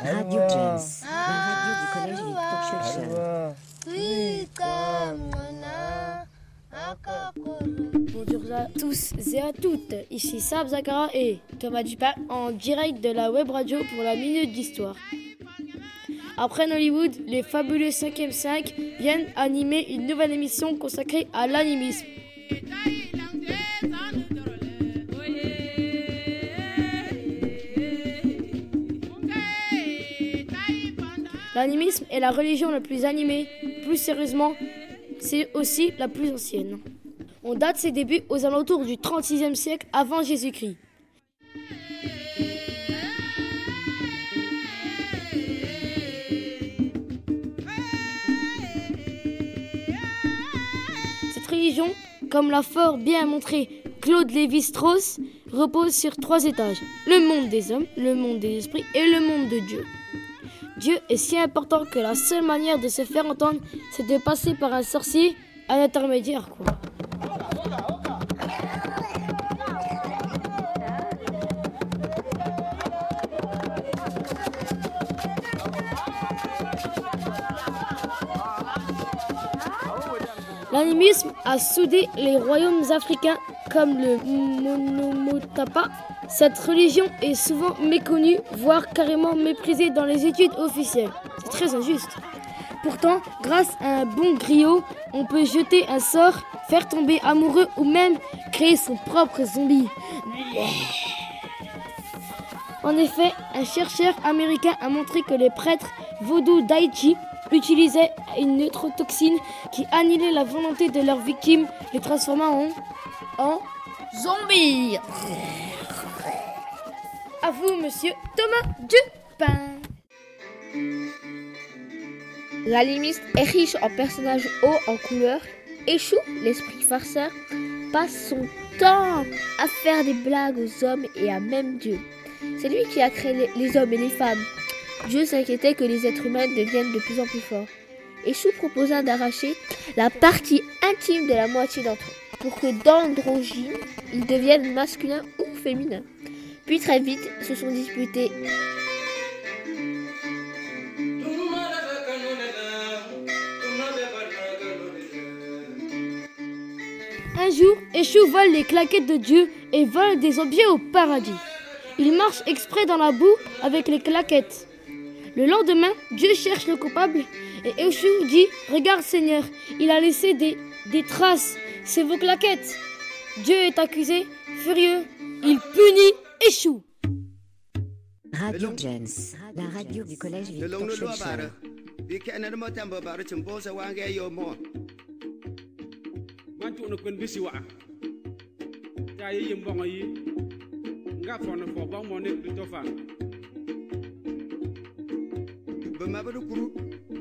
Radio Jazz, la radio du collège Victor Schœlcher. Bonjour à tous et à toutes, ici Sab Zakara et Thomas Dupin en direct de la web radio pour la Minute d'Histoire. Après Hollywood, les fabuleux 5e 5 viennent animer une nouvelle émission consacrée à l'animisme. L'animisme est la religion la plus animée, plus sérieusement, c'est aussi la plus ancienne. On date ses débuts aux alentours du 36e siècle avant Jésus-Christ. Cette religion, comme l'a fort bien montré Claude Lévi-Strauss, repose sur trois étages. Le monde des hommes, le monde des esprits et le monde de Dieu. Dieu est si important que la seule manière de se faire entendre, c'est de passer par un sorcier, un intermédiaire. L'animisme a soudé les royaumes africains comme le Monomotapa. Cette religion est souvent méconnue, voire carrément méprisée dans les études officielles. C'est très injuste. Pourtant, grâce à un bon griot, on peut jeter un sort, faire tomber amoureux ou même créer son propre zombie. En effet, un chercheur américain a montré que les prêtres vaudou d'Haïti utilisaient une neurotoxine qui annihilait la volonté de leurs victimes, les transformant en zombies. À vous, monsieur Thomas Dupin. L'animiste est riche en personnages hauts en couleur. Échoue, l'esprit farceur, passe son temps à faire des blagues aux hommes et à même Dieu. C'est lui qui a créé les, hommes et les femmes. Dieu s'inquiétait que les êtres humains deviennent de plus en plus forts. Échou proposa d'arracher la partie intime de la moitié d'entre eux, pour que d'androgyne, ils deviennent masculins ou féminins. Puis très vite se sont disputés Un jour, Échou vole les claquettes de Dieu et vole des objets au paradis. Il marche exprès dans la boue avec les claquettes. Le lendemain, Dieu cherche le coupable et Échou dit Regarde Seigneur, il a laissé des, des traces, c'est vos claquettes. Dieu est accusé, furieux, il punit Échou. Radio Jazz, la radio du collège Victor yi. Fo mo ne to fa kuru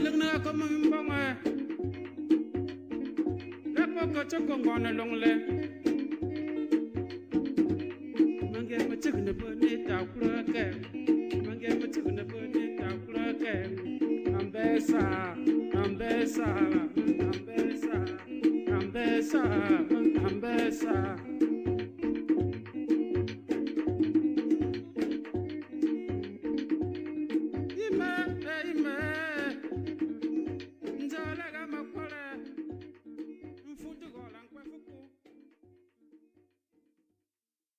lưng nữa có mừng bông à Gấp bó có cho con lông mà nè bơ nê cửa kèm mà nè bơ nê cửa kèm